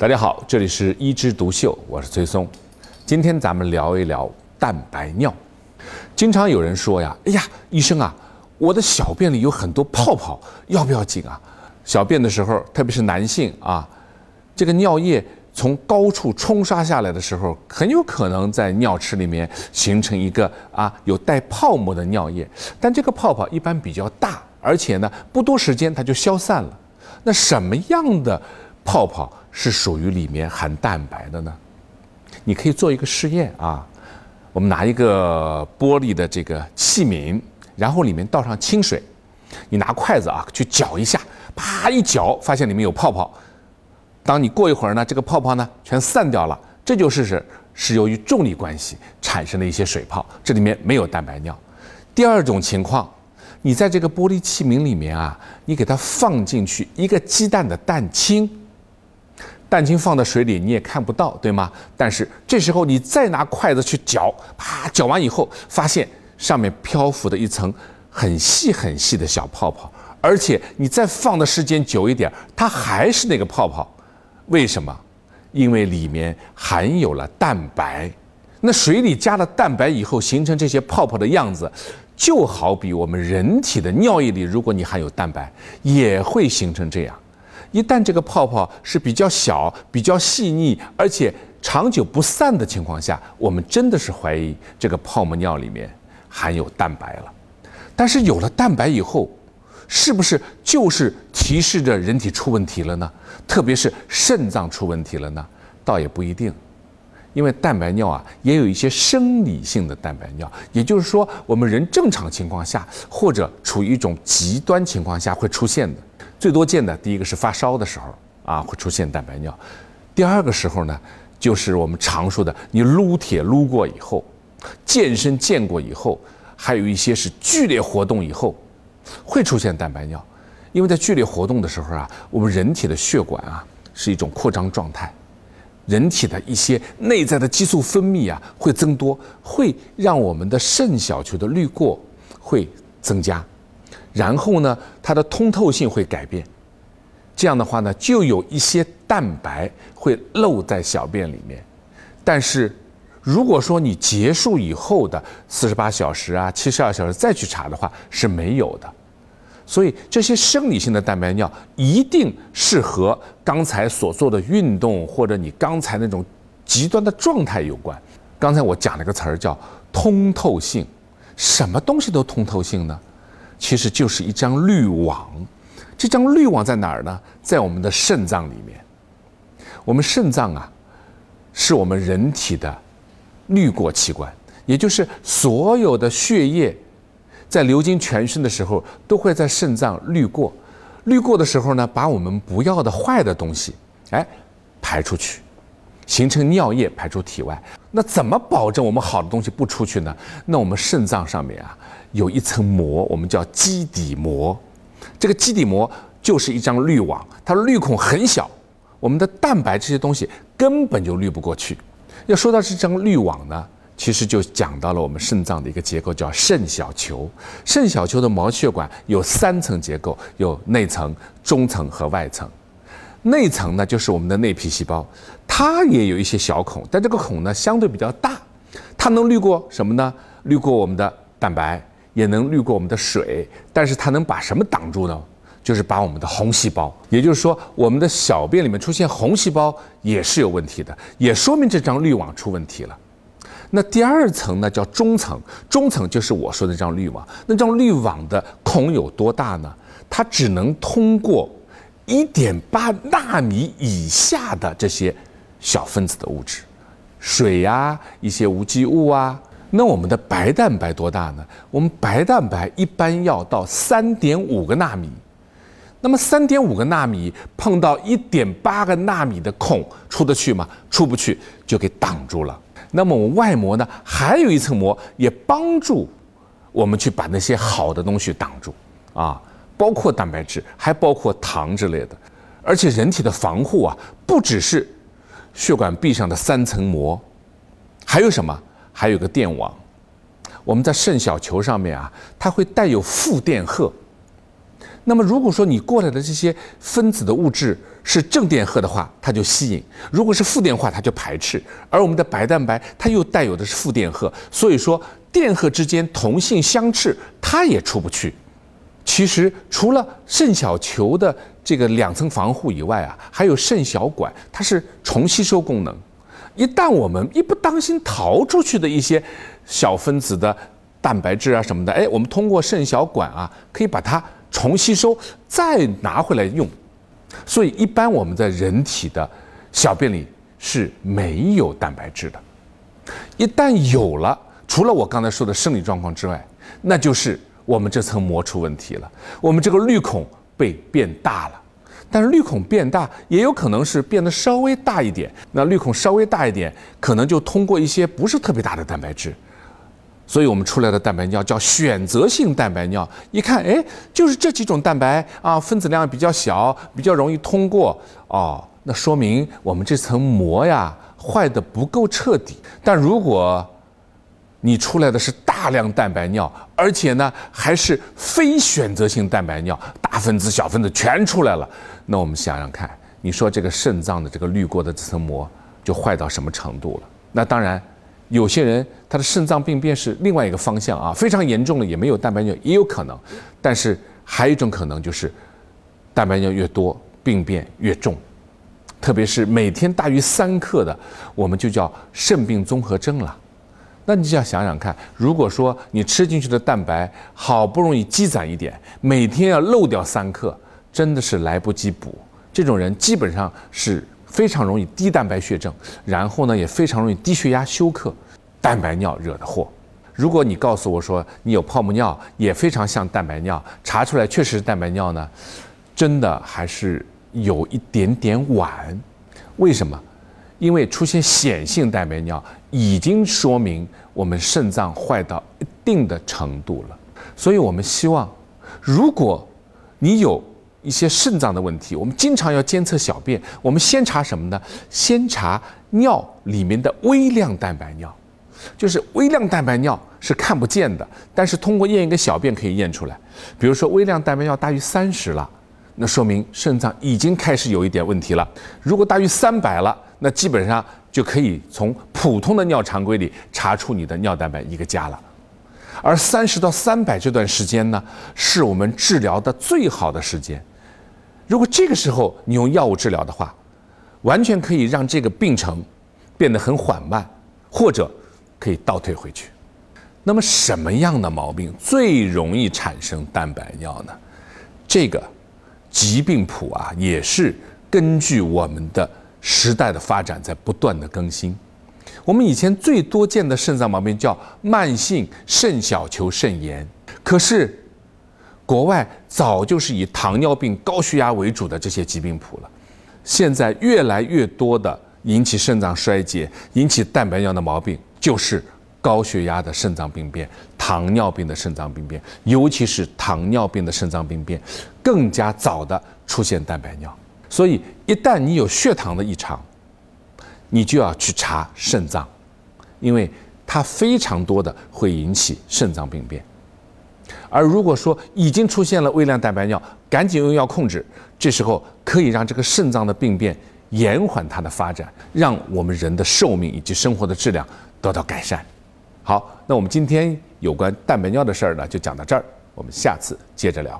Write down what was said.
大家好，这里是一枝独秀，我是崔松。今天咱们聊一聊蛋白尿。经常有人说呀，哎呀，医生啊，我的小便里有很多泡泡，要不要紧啊？小便的时候，特别是男性啊，这个尿液从高处冲刷下来的时候，很有可能在尿池里面形成一个啊有带泡沫的尿液，但这个泡泡一般比较大，而且呢不多时间它就消散了。那什么样的泡泡？是属于里面含蛋白的呢？你可以做一个试验啊，我们拿一个玻璃的这个器皿，然后里面倒上清水，你拿筷子啊去搅一下，啪一搅，发现里面有泡泡。当你过一会儿呢，这个泡泡呢全散掉了，这就是是是由于重力关系产生的一些水泡，这里面没有蛋白尿。第二种情况，你在这个玻璃器皿里面啊，你给它放进去一个鸡蛋的蛋清。蛋清放在水里，你也看不到，对吗？但是这时候你再拿筷子去搅，啪，搅完以后，发现上面漂浮的一层很细很细的小泡泡，而且你再放的时间久一点，它还是那个泡泡。为什么？因为里面含有了蛋白。那水里加了蛋白以后，形成这些泡泡的样子，就好比我们人体的尿液里，如果你含有蛋白，也会形成这样。一旦这个泡泡是比较小、比较细腻，而且长久不散的情况下，我们真的是怀疑这个泡沫尿里面含有蛋白了。但是有了蛋白以后，是不是就是提示着人体出问题了呢？特别是肾脏出问题了呢？倒也不一定，因为蛋白尿啊，也有一些生理性的蛋白尿，也就是说，我们人正常情况下或者处于一种极端情况下会出现的。最多见的第一个是发烧的时候啊，会出现蛋白尿；第二个时候呢，就是我们常说的你撸铁撸过以后，健身健过以后，还有一些是剧烈活动以后，会出现蛋白尿。因为在剧烈活动的时候啊，我们人体的血管啊是一种扩张状态，人体的一些内在的激素分泌啊会增多，会让我们的肾小球的滤过会增加。然后呢，它的通透性会改变，这样的话呢，就有一些蛋白会漏在小便里面。但是，如果说你结束以后的四十八小时啊、七十二小时再去查的话，是没有的。所以，这些生理性的蛋白尿一定是和刚才所做的运动或者你刚才那种极端的状态有关。刚才我讲了个词儿叫通透性，什么东西都通透性呢？其实就是一张滤网，这张滤网在哪儿呢？在我们的肾脏里面。我们肾脏啊，是我们人体的滤过器官，也就是所有的血液在流经全身的时候，都会在肾脏滤过。滤过的时候呢，把我们不要的坏的东西，哎，排出去，形成尿液排出体外。那怎么保证我们好的东西不出去呢？那我们肾脏上面啊。有一层膜，我们叫基底膜。这个基底膜就是一张滤网，它滤孔很小，我们的蛋白这些东西根本就滤不过去。要说到这张滤网呢，其实就讲到了我们肾脏的一个结构，叫肾小球。肾小球的毛血管有三层结构，有内层、中层和外层。内层呢，就是我们的内皮细胞，它也有一些小孔，但这个孔呢相对比较大，它能滤过什么呢？滤过我们的蛋白。也能滤过我们的水，但是它能把什么挡住呢？就是把我们的红细胞，也就是说，我们的小便里面出现红细胞也是有问题的，也说明这张滤网出问题了。那第二层呢，叫中层，中层就是我说的这张滤网。那张滤网的孔有多大呢？它只能通过一点八纳米以下的这些小分子的物质，水呀，一些无机物啊。那我们的白蛋白多大呢？我们白蛋白一般要到三点五个纳米，那么三点五个纳米碰到一点八个纳米的孔出得去吗？出不去，就给挡住了。那么我们外膜呢，还有一层膜，也帮助我们去把那些好的东西挡住啊，包括蛋白质，还包括糖之类的。而且人体的防护啊，不只是血管壁上的三层膜，还有什么？还有个电网，我们在肾小球上面啊，它会带有负电荷。那么如果说你过来的这些分子的物质是正电荷的话，它就吸引；如果是负电化，它就排斥。而我们的白蛋白它又带有的是负电荷，所以说电荷之间同性相斥，它也出不去。其实除了肾小球的这个两层防护以外啊，还有肾小管，它是重吸收功能。一旦我们一不当心逃出去的一些小分子的蛋白质啊什么的，哎，我们通过肾小管啊，可以把它重吸收，再拿回来用。所以一般我们在人体的小便里是没有蛋白质的。一旦有了，除了我刚才说的生理状况之外，那就是我们这层膜出问题了，我们这个滤孔被变大了。但是滤孔变大，也有可能是变得稍微大一点。那滤孔稍微大一点，可能就通过一些不是特别大的蛋白质，所以我们出来的蛋白尿叫选择性蛋白尿。一看，哎，就是这几种蛋白啊，分子量比较小，比较容易通过。哦，那说明我们这层膜呀坏的不够彻底。但如果你出来的是大量蛋白尿，而且呢还是非选择性蛋白尿，大分子、小分子全出来了。那我们想想看，你说这个肾脏的这个滤过的这层膜就坏到什么程度了？那当然，有些人他的肾脏病变是另外一个方向啊，非常严重了也没有蛋白尿也有可能。但是还有一种可能就是，蛋白尿越多，病变越重，特别是每天大于三克的，我们就叫肾病综合征了。那你就要想想看，如果说你吃进去的蛋白好不容易积攒一点，每天要漏掉三克，真的是来不及补。这种人基本上是非常容易低蛋白血症，然后呢也非常容易低血压休克，蛋白尿惹的祸。如果你告诉我说你有泡沫尿，也非常像蛋白尿，查出来确实是蛋白尿呢，真的还是有一点点晚。为什么？因为出现显性蛋白尿，已经说明我们肾脏坏到一定的程度了。所以我们希望，如果你有一些肾脏的问题，我们经常要监测小便，我们先查什么呢？先查尿里面的微量蛋白尿，就是微量蛋白尿是看不见的，但是通过验一个小便可以验出来。比如说微量蛋白尿大于三十了，那说明肾脏已经开始有一点问题了。如果大于三百了，那基本上就可以从普通的尿常规里查出你的尿蛋白一个加了，而三十到三百这段时间呢，是我们治疗的最好的时间。如果这个时候你用药物治疗的话，完全可以让这个病程变得很缓慢，或者可以倒退回去。那么什么样的毛病最容易产生蛋白尿呢？这个疾病谱啊，也是根据我们的。时代的发展在不断的更新，我们以前最多见的肾脏毛病叫慢性肾小球肾炎，可是国外早就是以糖尿病、高血压为主的这些疾病谱了。现在越来越多的引起肾脏衰竭、引起蛋白尿的毛病，就是高血压的肾脏病变、糖尿病的肾脏病变，尤其是糖尿病的肾脏病变，更加早的出现蛋白尿。所以，一旦你有血糖的异常，你就要去查肾脏，因为它非常多的会引起肾脏病变。而如果说已经出现了微量蛋白尿，赶紧用药控制，这时候可以让这个肾脏的病变延缓它的发展，让我们人的寿命以及生活的质量得到改善。好，那我们今天有关蛋白尿的事儿呢，就讲到这儿，我们下次接着聊。